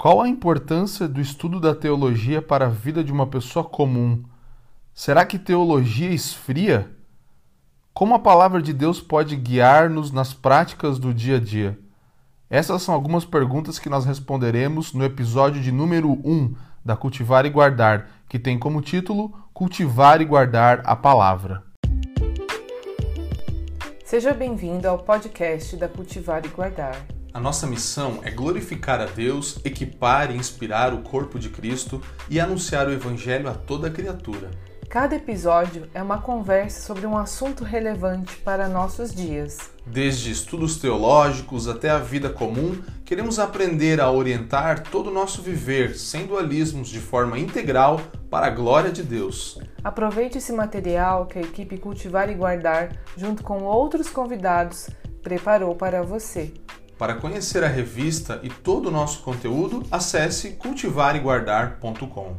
Qual a importância do estudo da teologia para a vida de uma pessoa comum? Será que teologia esfria? Como a palavra de Deus pode guiar-nos nas práticas do dia a dia? Essas são algumas perguntas que nós responderemos no episódio de número 1 da Cultivar e Guardar, que tem como título Cultivar e Guardar a Palavra. Seja bem-vindo ao podcast da Cultivar e Guardar. A nossa missão é glorificar a Deus, equipar e inspirar o corpo de Cristo e anunciar o Evangelho a toda criatura. Cada episódio é uma conversa sobre um assunto relevante para nossos dias. Desde estudos teológicos até a vida comum, queremos aprender a orientar todo o nosso viver sem dualismos de forma integral para a glória de Deus. Aproveite esse material que a equipe Cultivar e Guardar, junto com outros convidados, preparou para você. Para conhecer a revista e todo o nosso conteúdo, acesse cultivareguardar.com.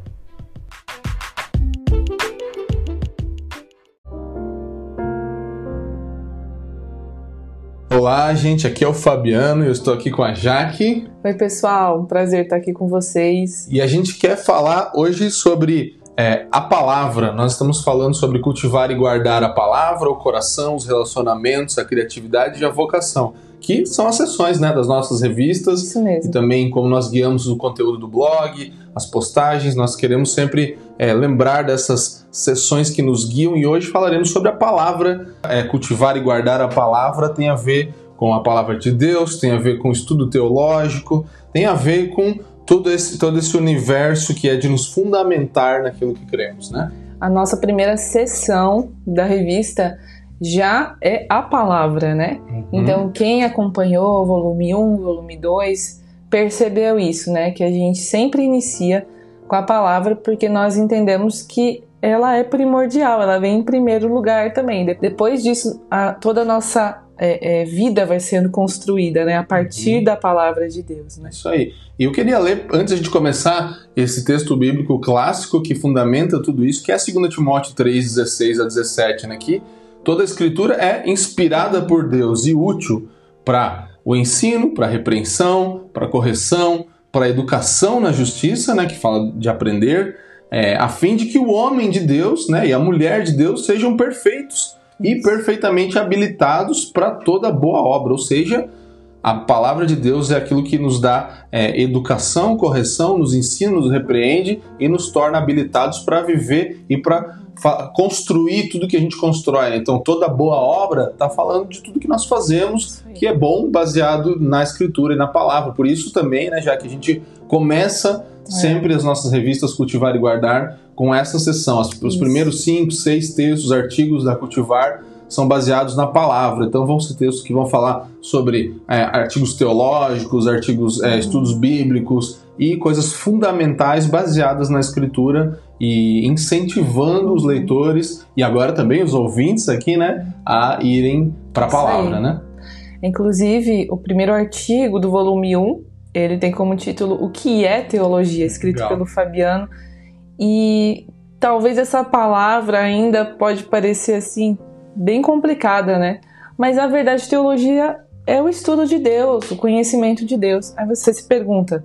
Olá, gente, aqui é o Fabiano, eu estou aqui com a Jaque. Oi, pessoal, um prazer estar aqui com vocês. E a gente quer falar hoje sobre é, a palavra. Nós estamos falando sobre cultivar e guardar a palavra, o coração, os relacionamentos, a criatividade e a vocação que são as sessões né, das nossas revistas Isso mesmo. e também como nós guiamos o conteúdo do blog, as postagens. Nós queremos sempre é, lembrar dessas sessões que nos guiam e hoje falaremos sobre a palavra. É, cultivar e guardar a palavra tem a ver com a palavra de Deus, tem a ver com o estudo teológico, tem a ver com todo esse, todo esse universo que é de nos fundamentar naquilo que cremos, né? A nossa primeira sessão da revista já é a palavra, né? Uhum. Então, quem acompanhou o volume 1, volume 2, percebeu isso, né? Que a gente sempre inicia com a palavra porque nós entendemos que ela é primordial, ela vem em primeiro lugar também. Depois disso, a, toda a nossa é, é, vida vai sendo construída, né? A partir uhum. da palavra de Deus, né? Isso aí. E eu queria ler, antes de começar, esse texto bíblico clássico que fundamenta tudo isso, que é 2 Timóteo 3, 16 a 17, né? Que Toda a escritura é inspirada por Deus e útil para o ensino, para a repreensão, para a correção, para a educação na justiça, né, que fala de aprender, é, a fim de que o homem de Deus né, e a mulher de Deus sejam perfeitos e perfeitamente habilitados para toda boa obra. Ou seja, a palavra de Deus é aquilo que nos dá é, educação, correção, nos ensina, nos repreende e nos torna habilitados para viver e para construir tudo que a gente constrói. Né? Então, toda boa obra está falando de tudo que nós fazemos, que é bom, baseado na escritura e na palavra. Por isso também, né, já que a gente começa é. sempre as nossas revistas Cultivar e Guardar com essa sessão. Os primeiros cinco, seis textos, artigos da Cultivar são baseados na palavra. Então vão ser textos que vão falar sobre é, artigos teológicos, artigos, é, estudos bíblicos e coisas fundamentais baseadas na escritura e incentivando os leitores e agora também os ouvintes aqui, né, a irem para a palavra, né? Inclusive, o primeiro artigo do volume 1, ele tem como título O que é teologia, escrito Legal. pelo Fabiano. E talvez essa palavra ainda pode parecer assim bem complicada, né? Mas na verdade, teologia é o estudo de Deus, o conhecimento de Deus. Aí você se pergunta: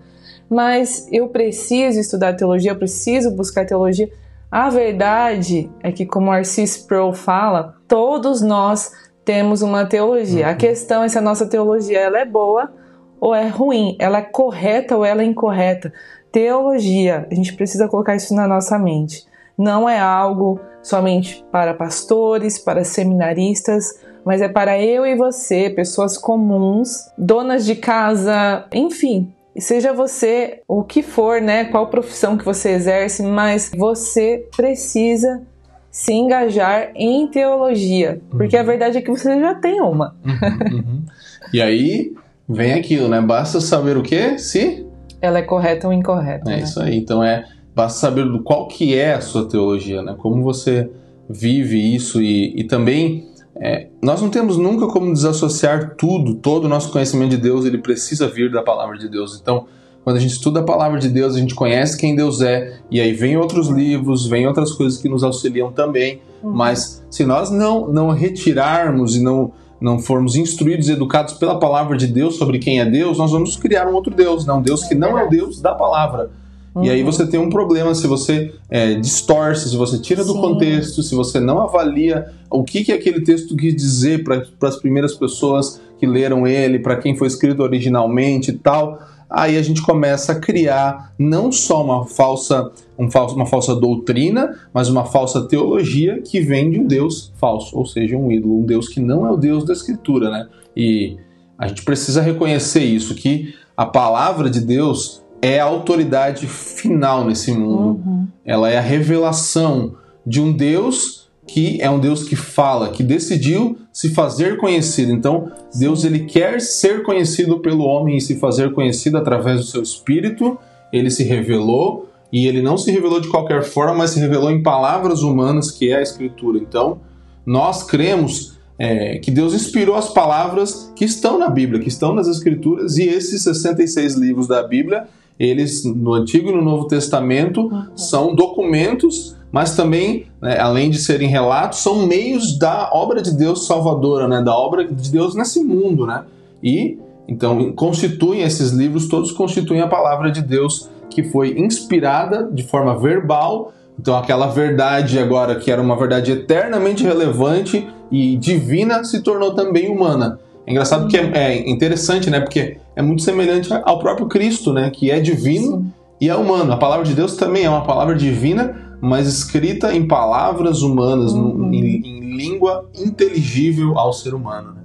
mas eu preciso estudar teologia, eu preciso buscar teologia. A verdade é que, como Arcis Sproul fala, todos nós temos uma teologia. Uhum. A questão é se a nossa teologia ela é boa ou é ruim, ela é correta ou ela é incorreta. Teologia, a gente precisa colocar isso na nossa mente. Não é algo somente para pastores, para seminaristas, mas é para eu e você, pessoas comuns, donas de casa, enfim, seja você o que for, né, qual profissão que você exerce, mas você precisa se engajar em teologia, porque a uhum. verdade é que você já tem uma. Uhum, uhum. E aí vem aquilo, né? Basta saber o que? Se ela é correta ou incorreta. É né? isso aí. Então é basta saber do qual que é a sua teologia, né? Como você vive isso e, e também é, nós não temos nunca como desassociar tudo, todo o nosso conhecimento de Deus, ele precisa vir da palavra de Deus. Então, quando a gente estuda a palavra de Deus, a gente conhece quem Deus é, e aí vem outros livros, vem outras coisas que nos auxiliam também. Uhum. Mas se nós não, não retirarmos e não não formos instruídos e educados pela palavra de Deus sobre quem é Deus, nós vamos criar um outro Deus, não, um Deus que não é o Deus da palavra. Uhum. E aí uhum. você tem um problema se você é, distorce, se você tira do Sim. contexto, se você não avalia o que, que aquele texto quis dizer para as primeiras pessoas que leram ele, para quem foi escrito originalmente e tal. Aí a gente começa a criar não só uma falsa, um falso, uma falsa doutrina, mas uma falsa teologia que vem de um Deus falso, ou seja, um ídolo, um Deus que não é o Deus da Escritura, né? E a gente precisa reconhecer isso, que a palavra de Deus é a autoridade final nesse mundo. Uhum. Ela é a revelação de um Deus que é um Deus que fala, que decidiu se fazer conhecido. Então, Deus ele quer ser conhecido pelo homem e se fazer conhecido através do seu espírito. Ele se revelou e ele não se revelou de qualquer forma, mas se revelou em palavras humanas, que é a escritura. Então, nós cremos é, que Deus inspirou as palavras que estão na Bíblia, que estão nas Escrituras, e esses 66 livros da Bíblia eles no Antigo e no Novo Testamento são documentos, mas também, né, além de serem relatos, são meios da obra de Deus salvadora, né, da obra de Deus nesse mundo, né? E então constituem esses livros, todos constituem a palavra de Deus que foi inspirada de forma verbal. Então aquela verdade agora que era uma verdade eternamente relevante e divina se tornou também humana. É engraçado que é, é, interessante, né? Porque é muito semelhante ao próprio Cristo, né? Que é divino Sim. e é humano. A palavra de Deus também é uma palavra divina, mas escrita em palavras humanas, uhum. em, em, língua inteligível ao ser humano. Né?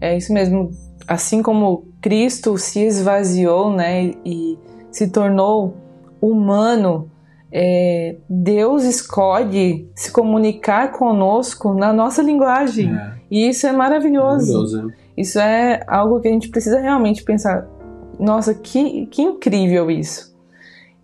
É isso mesmo. Assim como Cristo se esvaziou, né? E se tornou humano. É, Deus escolhe se comunicar conosco na nossa linguagem. É. E isso é maravilhoso. maravilhoso é. Isso é algo que a gente precisa realmente pensar. Nossa, que, que incrível isso.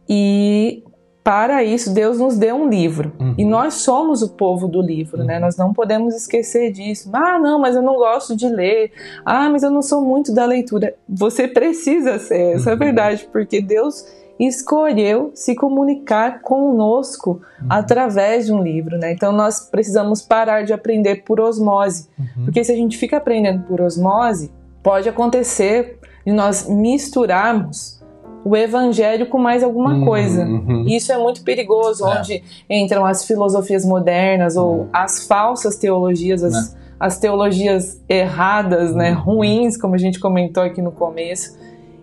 E para isso, Deus nos deu um livro. Uhum. E nós somos o povo do livro, né? uhum. né? Nós não podemos esquecer disso. Ah, não, mas eu não gosto de ler. Ah, mas eu não sou muito da leitura. Você precisa ser, essa é uhum. é verdade, porque Deus escolheu se comunicar conosco uhum. através de um livro, né? Então nós precisamos parar de aprender por osmose, uhum. porque se a gente fica aprendendo por osmose, pode acontecer de nós misturarmos o evangelho com mais alguma uhum. coisa. Uhum. E isso é muito perigoso, é. onde entram as filosofias modernas ou uhum. as falsas teologias, as, é. as teologias erradas, né, uhum. ruins, como a gente comentou aqui no começo.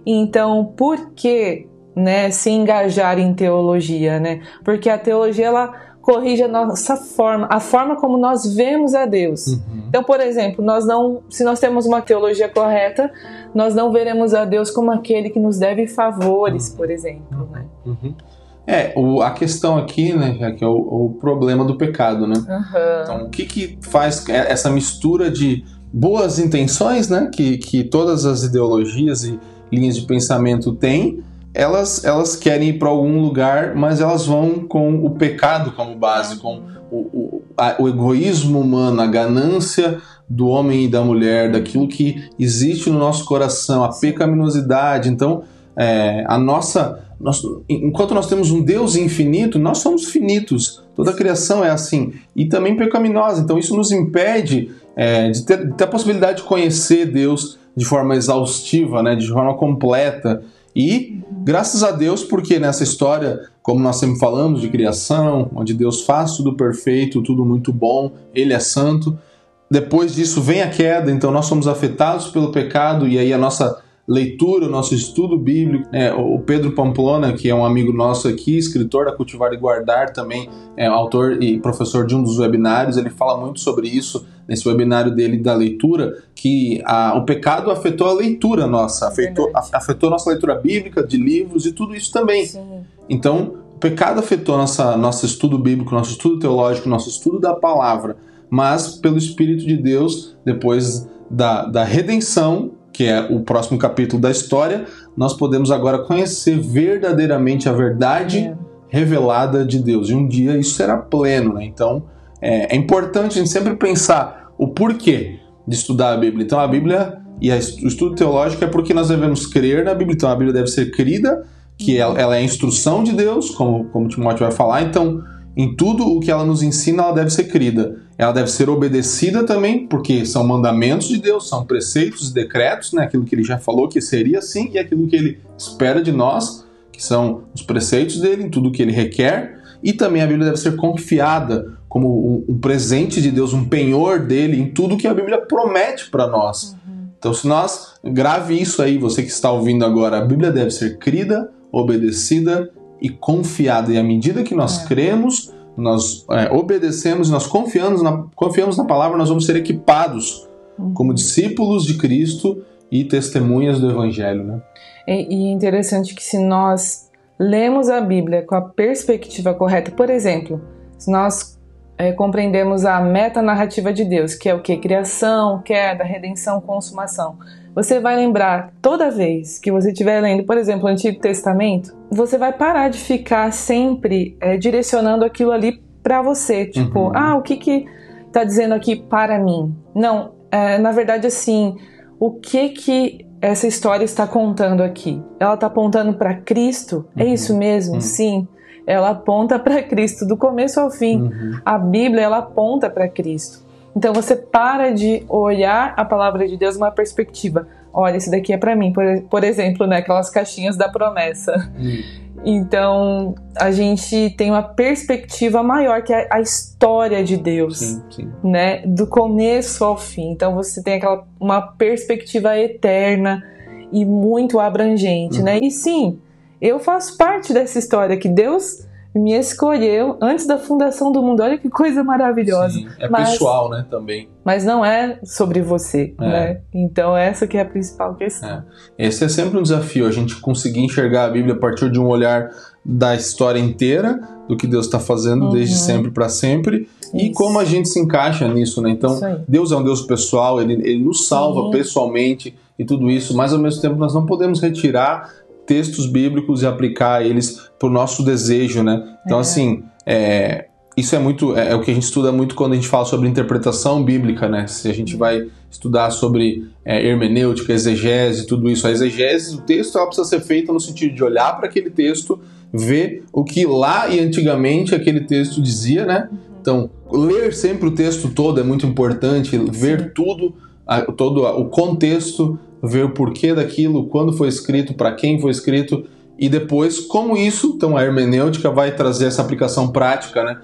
Então, por que né, se engajar em teologia, né? Porque a teologia ela corrige a nossa forma, a forma como nós vemos a Deus. Uhum. Então, por exemplo, nós não, se nós temos uma teologia correta, nós não veremos a Deus como aquele que nos deve favores, uhum. por exemplo, né? Uhum. É, o, a questão aqui, né, é que é o, o problema do pecado, né? Então, o que que faz essa mistura de boas intenções, né, que, que todas as ideologias e linhas de pensamento têm, elas, elas querem ir para algum lugar, mas elas vão com o pecado como base, com o, o, a, o egoísmo humano, a ganância do homem e da mulher, daquilo que existe no nosso coração, a pecaminosidade. Então, é, a nossa. Nós, enquanto nós temos um Deus infinito, nós somos finitos. Toda a criação é assim. E também pecaminosa. Então, isso nos impede é, de, ter, de ter a possibilidade de conhecer Deus de forma exaustiva, né, de forma completa. E graças a Deus, porque nessa história, como nós sempre falamos de criação, onde Deus faz tudo perfeito, tudo muito bom, Ele é santo. Depois disso vem a queda, então nós somos afetados pelo pecado e aí a nossa leitura, o nosso estudo bíblico. É, o Pedro Pamplona, que é um amigo nosso aqui, escritor da Cultivar e Guardar, também é autor e professor de um dos webinários, ele fala muito sobre isso nesse webinário dele da leitura, que a, o pecado afetou a leitura nossa, afetou, a, afetou a nossa leitura bíblica, de livros e tudo isso também. Sim. Então, o pecado afetou nossa, nosso estudo bíblico, nosso estudo teológico, nosso estudo da palavra, mas pelo Espírito de Deus, depois da, da redenção, que é o próximo capítulo da história, nós podemos agora conhecer verdadeiramente a verdade é. revelada de Deus. E um dia isso será pleno, né? Então é, é, importante a gente sempre pensar o porquê de estudar a Bíblia. Então a Bíblia e o estudo teológico é porque nós devemos crer na Bíblia. Então a Bíblia deve ser crida, que ela, ela é a instrução de Deus, como, como Timóteo vai falar. Então em tudo o que ela nos ensina, ela deve ser crida. Ela deve ser obedecida também, porque são mandamentos de Deus, são preceitos e decretos, né? aquilo que ele já falou que seria assim e aquilo que ele espera de nós, que são os preceitos dele, em tudo que ele requer. E também a Bíblia deve ser confiada como um, presente de Deus, um penhor dele em tudo que a Bíblia promete para nós. Uhum. Então, se nós grave isso aí, você que está ouvindo agora, a Bíblia deve ser crida, obedecida e confiada. E à medida que nós é. cremos, nós é, obedecemos, nós confiamos na, confiamos na palavra, nós vamos ser equipados uhum. como discípulos de Cristo e testemunhas do Evangelho. Né? E, é interessante que se nós lemos a Bíblia com a perspectiva correta, por exemplo, se nós é, compreendemos a metanarrativa de Deus, que é o que? Criação, queda, redenção, consumação. Você vai lembrar toda vez que você estiver lendo, por exemplo, o Antigo Testamento, você vai parar de ficar sempre é, direcionando aquilo ali para você. Tipo, uhum. ah, o que que tá dizendo aqui para mim? Não, é, na verdade, assim, o que que essa história está contando aqui? Ela está apontando para Cristo? É uhum. É isso mesmo? Uhum. Sim. Ela aponta para Cristo do começo ao fim. Uhum. A Bíblia ela aponta para Cristo. Então você para de olhar a palavra de Deus numa perspectiva. Olha, esse daqui é para mim, por, por, exemplo, né, aquelas caixinhas da promessa. Hum. Então a gente tem uma perspectiva maior que é a história de Deus, sim, sim. né, do começo ao fim. Então você tem aquela uma perspectiva eterna e muito abrangente, né? Uhum. E sim, eu faço parte dessa história que Deus me escolheu antes da fundação do mundo. Olha que coisa maravilhosa. Sim, é mas, pessoal, né, também. Mas não é sobre você, é. né? Então essa que é a principal questão. É. Esse é sempre um desafio, a gente conseguir enxergar a Bíblia a partir de um olhar da história inteira, do que Deus está fazendo uhum. desde sempre para sempre. Isso. E como a gente se encaixa nisso, né? Então, Deus é um Deus pessoal, ele, ele nos salva Sim. pessoalmente e tudo isso, mas ao mesmo tempo nós não podemos retirar textos bíblicos e aplicar eles para o nosso desejo, né? Então, é. assim, é, isso é muito é, é, o que a gente estuda muito quando a gente fala sobre interpretação bíblica, né? Se a gente vai estudar sobre é, hermenêutica, exegese, tudo isso, a exegese do texto ela precisa ser feita no sentido de olhar para aquele texto, ver o que lá e antigamente aquele texto dizia, né? Então, ler sempre o texto todo é muito importante, ver tudo, todo o contexto ver o porquê daquilo, quando foi escrito, para quem foi escrito e depois como isso, então a hermenêutica vai trazer essa aplicação prática, né?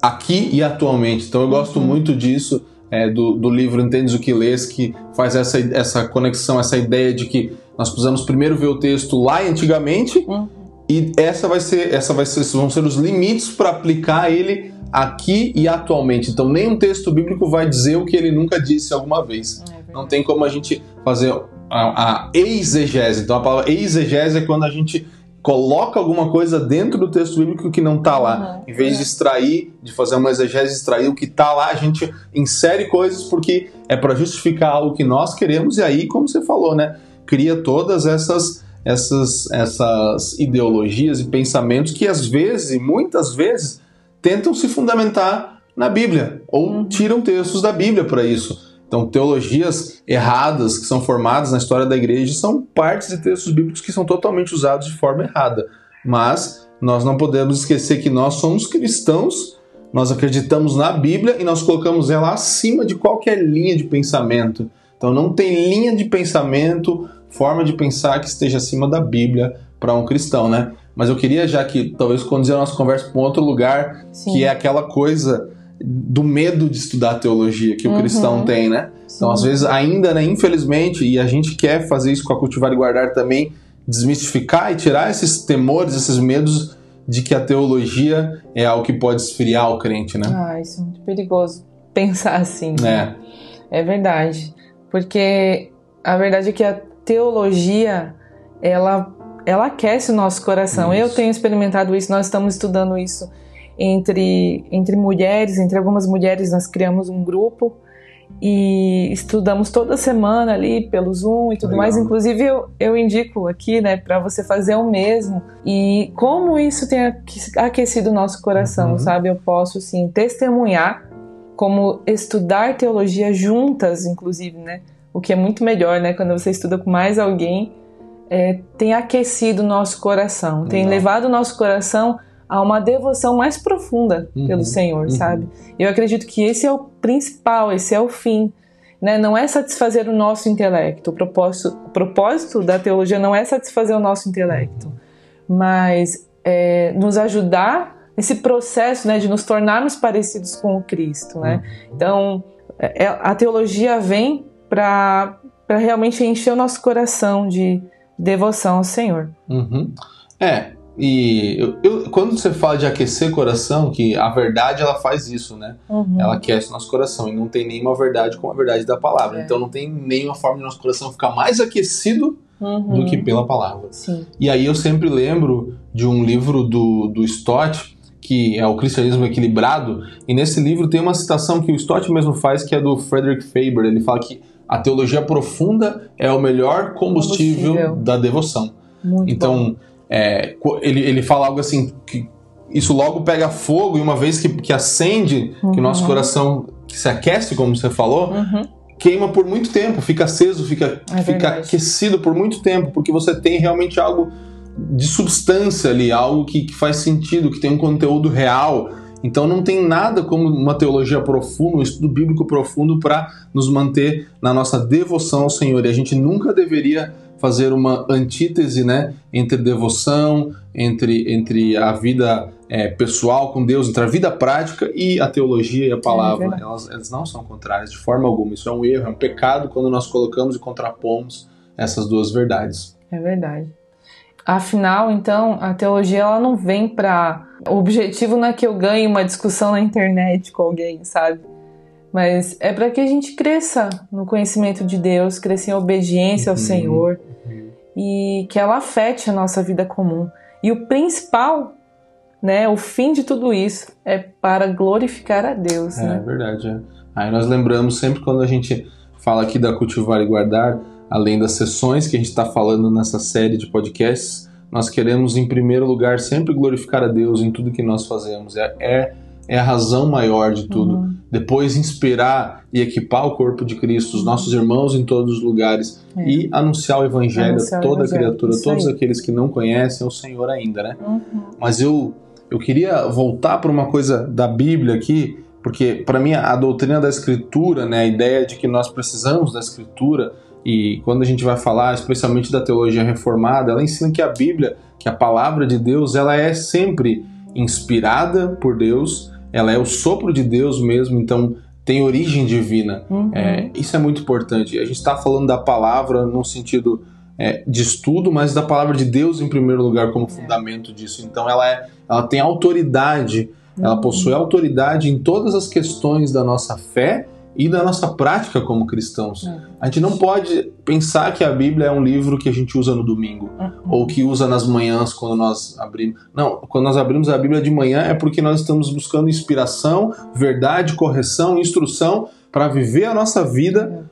Aqui e atualmente. Então eu gosto uhum. muito disso é, do, do, livro Entendes o que Lês, que faz essa, essa conexão, essa ideia de que nós precisamos primeiro ver o texto lá e antigamente uhum. e essa vai ser, essa vai ser, esses vão ser os limites para aplicar ele aqui e atualmente. Então nenhum texto bíblico vai dizer o que ele nunca disse alguma vez. É Não tem como a gente fazer a, a exegese. Então a palavra exegese é quando a gente coloca alguma coisa dentro do texto bíblico que não está lá. Uhum. Em vez de extrair, de fazer uma exegese, extrair o que está lá, a gente insere coisas porque é para justificar algo que nós queremos e aí, como você falou, né, cria todas essas essas essas ideologias e pensamentos que às vezes, muitas vezes, tentam se fundamentar na Bíblia ou uhum. tiram textos da Bíblia para isso. Então, teologias erradas que são formadas na história da igreja são partes de textos bíblicos que são totalmente usados de forma errada. Mas nós não podemos esquecer que nós somos cristãos, nós acreditamos na Bíblia e nós colocamos ela acima de qualquer linha de pensamento. Então, não tem linha de pensamento, forma de pensar que esteja acima da Bíblia para um cristão, né? Mas eu queria já que talvez conduzir a nossa conversa para um outro lugar, Sim. que é aquela coisa do medo de estudar teologia que o uhum. cristão tem, né? Então, às vezes, ainda, né, infelizmente, e a gente quer fazer isso com a Cultivar e Guardar também, desmistificar e tirar esses temores, esses medos de que a teologia é algo que pode esfriar o crente, né? Ah, isso é muito perigoso pensar assim. É. É verdade. Porque a verdade é que a teologia, ela, ela aquece o nosso coração. Isso. Eu tenho experimentado isso, nós estamos estudando isso entre, entre mulheres, entre algumas mulheres nós criamos um grupo e estudamos toda semana ali pelo Zoom e tudo Legal. mais. Inclusive eu, eu indico aqui, né, para você fazer o mesmo e como isso tem aquecido o nosso coração, uhum. sabe? Eu posso sim testemunhar como estudar teologia juntas, inclusive, né? O que é muito melhor, né? Quando você estuda com mais alguém, é, tem aquecido o nosso coração, Legal. tem levado o nosso coração a uma devoção mais profunda uhum, pelo Senhor, uhum. sabe? Eu acredito que esse é o principal, esse é o fim. Né? Não é satisfazer o nosso intelecto. O propósito, o propósito da teologia não é satisfazer o nosso intelecto, mas é nos ajudar nesse processo né, de nos tornarmos parecidos com o Cristo. Né? Uhum. Então, é, é, a teologia vem para realmente encher o nosso coração de devoção ao Senhor. Uhum. É, e eu, eu, quando você fala de aquecer coração, que a verdade ela faz isso, né? Uhum. Ela aquece nosso coração e não tem nenhuma verdade como a verdade da palavra. É. Então não tem nenhuma forma de nosso coração ficar mais aquecido uhum. do que pela palavra. Sim. E aí eu sempre lembro de um livro do, do Stott, que é o Cristianismo Equilibrado, e nesse livro tem uma citação que o Stott mesmo faz, que é do Frederick Faber. Ele fala que a teologia profunda é o melhor combustível, combustível. da devoção. Muito então. Bom é, ele, ele fala algo assim que isso logo pega fogo e uma vez que, que acende, uhum. que o nosso uhum. coração se aquece, como você falou, uhum. queima por muito tempo, fica aceso, fica, é fica aquecido por muito tempo, porque você tem realmente algo de substância ali, algo que, que faz sentido, que tem um conteúdo real. Então não tem nada como uma teologia profunda, um estudo bíblico profundo para nos manter na nossa devoção ao Senhor. E a gente nunca deveria fazer uma antítese né, entre devoção, entre, entre a vida é, pessoal com Deus, entre a vida prática e a teologia e a palavra. É elas, elas não são contrárias de forma alguma. Isso é um erro, é um pecado quando nós colocamos e contrapomos essas duas verdades. É verdade. Afinal, então, a teologia ela não vem para. O objetivo não é que eu ganhe uma discussão na internet com alguém, sabe? Mas é para que a gente cresça no conhecimento de Deus, cresça em obediência ao uhum, Senhor uhum. e que ela afete a nossa vida comum. E o principal, né, o fim de tudo isso é para glorificar a Deus. É né? verdade. É. Aí nós lembramos sempre quando a gente fala aqui da Cultivar e Guardar, além das sessões que a gente está falando nessa série de podcasts, nós queremos em primeiro lugar sempre glorificar a Deus em tudo que nós fazemos. É, é é a razão maior de tudo. Uhum. Depois inspirar e equipar o corpo de Cristo, os nossos irmãos em todos os lugares é. e anunciar o evangelho anunciar a toda evangelho. criatura, Isso todos aí. aqueles que não conhecem o Senhor ainda, né? Uhum. Mas eu eu queria voltar para uma coisa da Bíblia aqui, porque para mim a doutrina da escritura, né, a ideia de que nós precisamos da escritura e quando a gente vai falar especialmente da teologia reformada, ela ensina que a Bíblia, que a palavra de Deus, ela é sempre inspirada por Deus, ela é o sopro de Deus mesmo, então tem origem divina. Uhum. É, isso é muito importante. A gente está falando da palavra no sentido é, de estudo, mas da palavra de Deus em primeiro lugar como fundamento disso. Então ela, é, ela tem autoridade, uhum. ela possui autoridade em todas as questões da nossa fé e da nossa prática como cristãos. Uhum. A gente não pode pensar que a Bíblia é um livro que a gente usa no domingo uhum. ou que usa nas manhãs quando nós abrimos. Não, quando nós abrimos a Bíblia de manhã é porque nós estamos buscando inspiração, verdade, correção, instrução para viver a nossa vida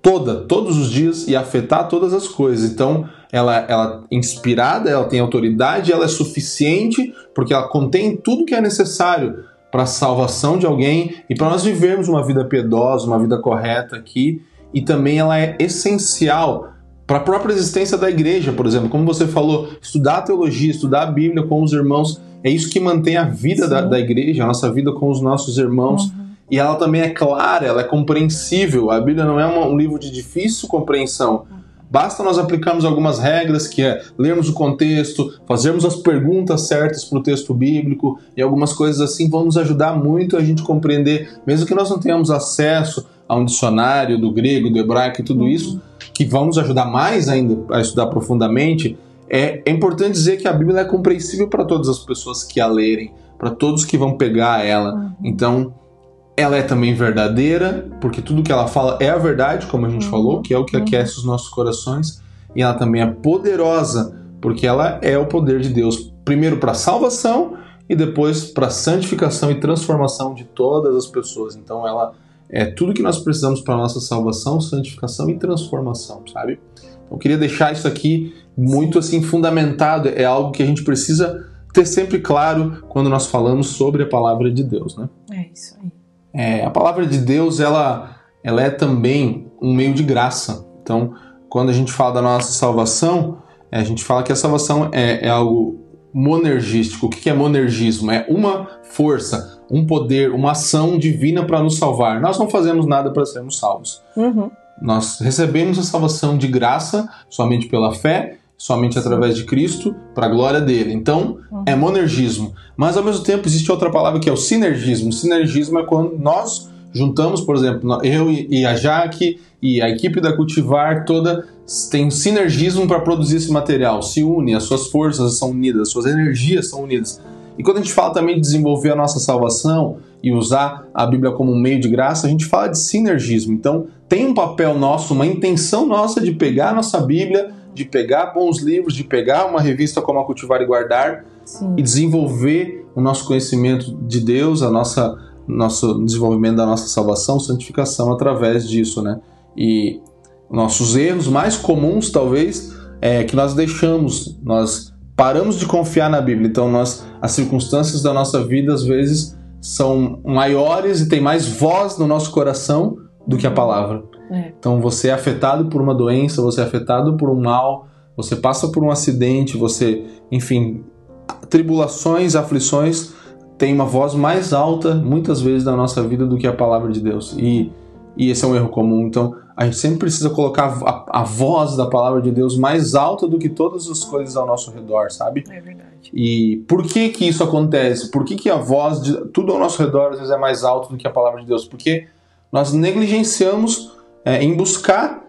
toda, todos os dias e afetar todas as coisas. Então, ela, ela é inspirada, ela tem autoridade, ela é suficiente porque ela contém tudo que é necessário para a salvação de alguém e para nós vivermos uma vida piedosa, uma vida correta aqui. E também ela é essencial para a própria existência da igreja, por exemplo. Como você falou, estudar a teologia, estudar a Bíblia com os irmãos, é isso que mantém a vida da, da, igreja, a nossa vida com os nossos irmãos. Uhum. E ela também é clara, ela é compreensível. A Bíblia não é uma, um livro de difícil compreensão. Basta nós aplicarmos algumas regras, que é lermos o contexto, fazermos as perguntas certas para o texto bíblico e algumas coisas assim vão nos ajudar muito a gente compreender, mesmo que nós não tenhamos acesso a um dicionário do grego, do hebraico e tudo uhum. isso, que vão nos ajudar mais ainda a estudar profundamente. É, é importante dizer que a Bíblia é compreensível para todas as pessoas que a lerem, para todos que vão pegar ela. Uhum. Então, ela é também verdadeira, porque tudo que ela fala é a verdade, como a gente uhum. falou, que é o que uhum. aquece os nossos corações, e ela também é poderosa, porque ela é o poder de Deus, primeiro para salvação e depois para santificação e transformação de todas as pessoas. Então ela é tudo que nós precisamos para nossa salvação, santificação e transformação, sabe? Então, eu queria deixar isso aqui muito assim fundamentado, é algo que a gente precisa ter sempre claro quando nós falamos sobre a palavra de Deus, né? É isso aí. É, a palavra de Deus ela, ela é também um meio de graça. Então, quando a gente fala da nossa salvação, é, a gente fala que a salvação é, é algo monergístico. O que é monergismo? É uma força, um poder, uma ação divina para nos salvar. Nós não fazemos nada para sermos salvos. Uhum. Nós recebemos a salvação de graça somente pela fé, somente através de Cristo, para a glória dele. Então, uhum. é monergismo. Mas ao mesmo tempo existe outra palavra que é o sinergismo. Sinergismo é quando nós juntamos, por exemplo, eu e a Jaque e a equipe da Cultivar toda tem sinergismo para produzir esse material, se une, as suas forças são unidas, as suas energias são unidas. E quando a gente fala também de desenvolver a nossa salvação e usar a Bíblia como um meio de graça, a gente fala de sinergismo. Então, tem um papel nosso, uma intenção nossa de pegar a nossa Bíblia, de pegar bons livros, de pegar uma revista como a Cultivar e Guardar Sim. e desenvolver o nosso conhecimento de Deus, a nossa nosso desenvolvimento da nossa salvação, santificação através disso, né? E nossos erros mais comuns, talvez, é que nós deixamos, nós paramos de confiar na Bíblia. Então, nós, as circunstâncias da nossa vida, às vezes, são maiores e tem mais voz no nosso coração do que a palavra. É. Então, você é afetado por uma doença, você é afetado por um mal, você passa por um acidente, você, enfim, tribulações, aflições, tem uma voz mais alta, muitas vezes, na nossa vida do que a palavra de Deus. E, e esse é um erro comum. Então, a gente sempre precisa colocar a, a, voz da palavra de Deus mais alta do que todas as coisas ao nosso redor, sabe? É verdade. E por que que isso acontece? Por que que a voz de tudo ao nosso redor às vezes é mais alta do que a palavra de Deus? Porque nós negligenciamos é, em buscar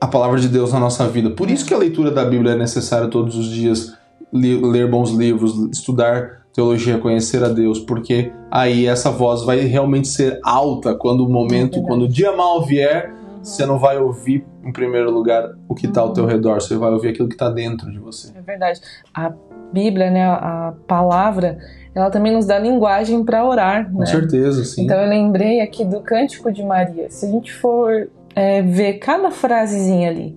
a palavra de Deus na nossa vida. Por isso que a leitura da Bíblia é necessária todos os dias, ler bons livros, estudar teologia, conhecer a Deus, porque aí essa voz vai realmente ser alta quando o momento, é quando o dia mal vier, você não vai ouvir, em primeiro lugar, o que está ao teu redor, você vai ouvir aquilo que está dentro de você. É verdade. A Bíblia, né, a palavra, ela também nos dá linguagem para orar. Com né? certeza, sim. Então eu lembrei aqui do Cântico de Maria. Se a gente for é, ver cada frasezinha ali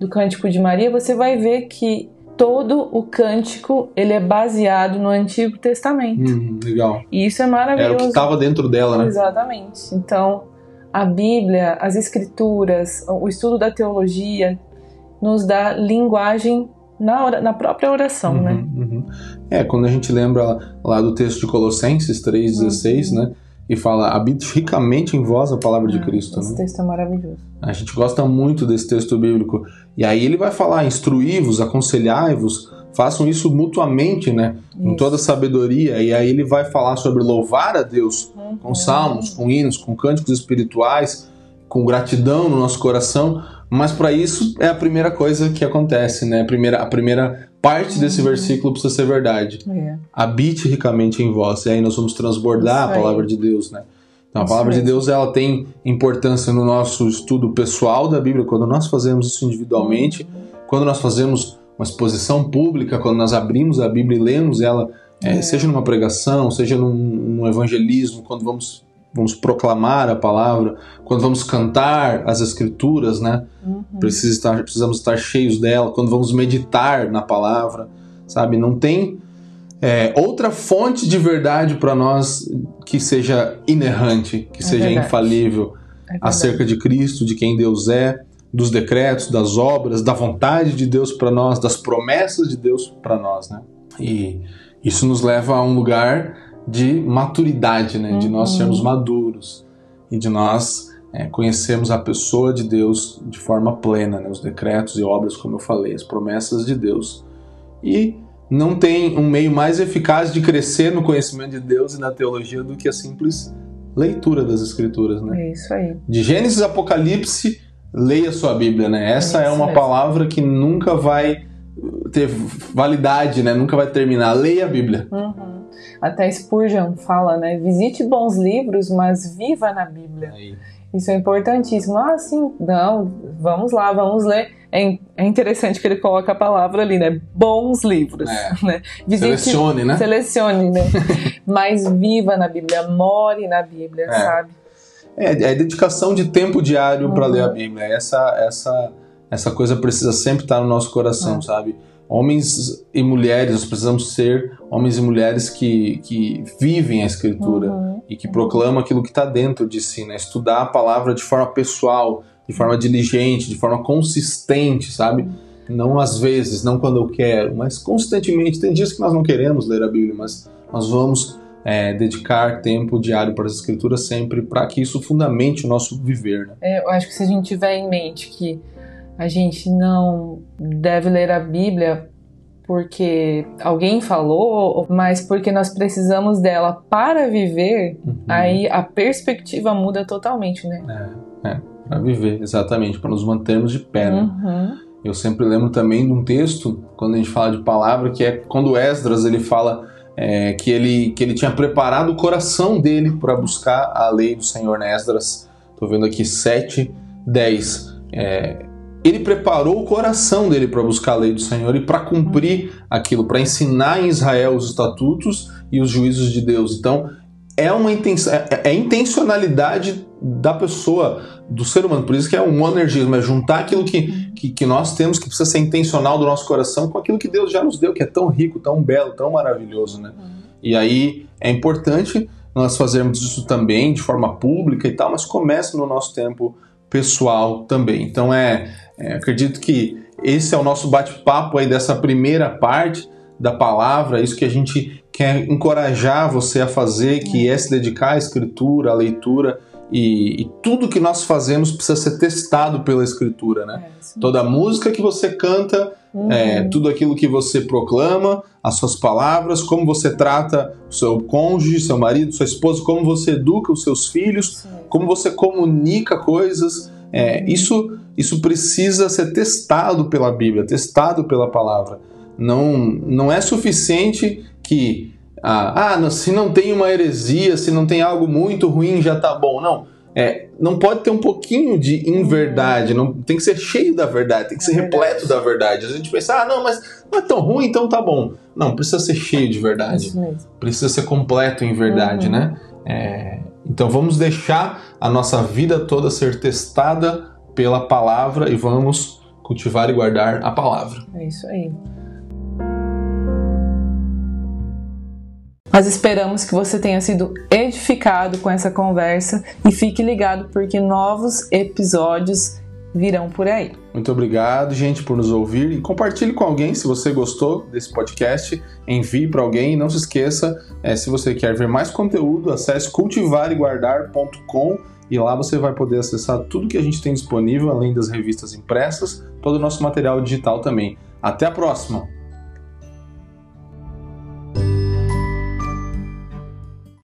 do Cântico de Maria, você vai ver que todo o cântico ele é baseado no Antigo Testamento. Hum, legal. E isso é maravilhoso. Era o que estava dentro dela, né? Exatamente. Então, a Bíblia, as Escrituras, o estudo da teologia nos dá linguagem na, na própria oração, uhum, né? Uhum. É, quando a gente lembra lá do texto de Colossenses 3,16, uhum. né? E fala, habite ricamente em vós a palavra de ah, Cristo. Esse né? texto é maravilhoso. A gente gosta muito desse texto bíblico. E aí ele vai falar, instruí-vos, aconselhai-vos, façam isso mutuamente, né? Isso. Com toda sabedoria. E aí ele vai falar sobre louvar a Deus uhum. com salmos, com hinos, com cânticos espirituais, com gratidão no nosso coração. Mas para isso é a primeira coisa que acontece, né? A primeira, a primeira parte desse uhum. versículo precisa ser verdade. É. Habite ricamente em vós. E aí nós vamos transbordar a palavra de Deus, né? Então, a palavra de Deus ela tem importância no nosso estudo pessoal da Bíblia, quando nós fazemos isso individualmente, uhum. quando nós fazemos uma exposição pública, quando nós abrimos a Bíblia e lemos ela, é, é. seja numa pregação, seja num, num, evangelismo, quando vamos, vamos proclamar a palavra, quando vamos cantar as escrituras, né? Uhum. Precisa estar, precisamos estar cheios dela, quando vamos meditar na palavra, sabe? Não tem é, outra fonte de verdade para nós que seja inerrante, que é seja verdade. infalível é acerca de Cristo, de quem Deus é, dos decretos, das obras, da vontade de Deus para nós, das promessas de Deus para nós, né? E isso nos leva a um lugar de maturidade, né? De nós uhum. sermos maduros e de nós é, conhecermos a pessoa de Deus de forma plena, né? Os decretos e obras, como eu falei, as promessas de Deus. E não tem um meio mais eficaz de crescer no conhecimento de Deus e na teologia do que a simples leitura das Escrituras, né? É isso aí. De Gênesis a Apocalipse leia sua Bíblia, né? Essa é, é uma mesmo. palavra que nunca vai ter validade, né? Nunca vai terminar. Leia a Bíblia. Uhum. Até Spurgeon fala, né? Visite bons livros, mas viva na Bíblia. Aí. Isso é importantíssimo. Ah, sim, não, vamos lá, vamos ler. É, é interessante que ele coloca a palavra ali, né? Bons livros. É. Né? Visite, selecione, né? Selecione, né? mas viva na Bíblia, more na Bíblia, é. sabe? É, é dedicação de tempo diário uhum. para ler a Bíblia. Essa, essa, essa coisa precisa sempre estar no nosso coração, uhum. sabe? Homens e mulheres, nós precisamos ser homens e mulheres que, que vivem a Escritura uhum. e que proclamam aquilo que está dentro de si, né? Estudar a palavra de forma pessoal, de forma diligente, de forma consistente, sabe? Não às vezes, não quando eu quero, mas constantemente. Tem dias que nós não queremos ler a Bíblia, mas nós vamos é, dedicar tempo diário para as Escrituras sempre para que isso fundamente o nosso viver. Né? É, eu acho que se a gente tiver em mente que a gente não deve ler a Bíblia porque alguém falou, mas porque nós precisamos dela para viver, uhum. aí a perspectiva muda totalmente, né? É, é para viver, exatamente, para nos mantermos de pé. Né? Uhum. Eu sempre lembro também de um texto, quando a gente fala de palavra, que é quando Esdras ele fala é, que, ele, que ele tinha preparado o coração dele para buscar a lei do Senhor, né? Esdras, estou vendo aqui 7, 10. É, ele preparou o coração dele para buscar a lei do Senhor e para cumprir aquilo, para ensinar em Israel os estatutos e os juízos de Deus. Então, é uma intenção, é, é intencionalidade da pessoa, do ser humano. Por isso que é um monergismo, é juntar aquilo que, que, que, nós temos, que precisa ser intencional do nosso coração, com aquilo que Deus já nos deu, que é tão rico, tão belo, tão maravilhoso, né? E aí é importante nós fazermos isso também de forma pública e tal, mas começa no nosso tempo pessoal também. Então é, é acredito que esse é o nosso bate-papo aí dessa primeira parte da palavra, isso que a gente quer encorajar você a fazer, que é se dedicar à escritura, à leitura, e, e, tudo que nós fazemos precisa ser testado pela escritura, né? É, Toda música que você canta, uhum. é, tudo aquilo que você proclama, as suas palavras, como você trata o seu cônjuge, seu marido, sua esposa, como você educa os seus filhos, Sim. Como você comunica coisas, é, isso, isso precisa ser testado pela Bíblia, testado pela palavra. Não, não é suficiente que ah, ah, se não tem uma heresia, se não tem algo muito ruim, já tá bom. Não. É, não pode ter um pouquinho de inverdade, não tem que ser cheio da verdade, tem que ser é repleto da verdade. A gente pensa, ah, não, mas não é tão ruim, então tá bom. Não, precisa ser cheio de verdade. Precisa ser completo em verdade, uhum. né? É, então vamos deixar a nossa vida toda ser testada pela palavra e vamos cultivar e guardar a palavra. É isso aí. Nós esperamos que você tenha sido edificado com essa conversa e fique ligado porque novos episódios virão por aí. Muito obrigado, gente, por nos ouvir e compartilhe com alguém se você gostou desse podcast. Envie para alguém e não se esqueça, é, se você quer ver mais conteúdo, acesse cultivareguardar.com e lá você vai poder acessar tudo que a gente tem disponível, além das revistas impressas, todo o nosso material digital também. Até a próxima!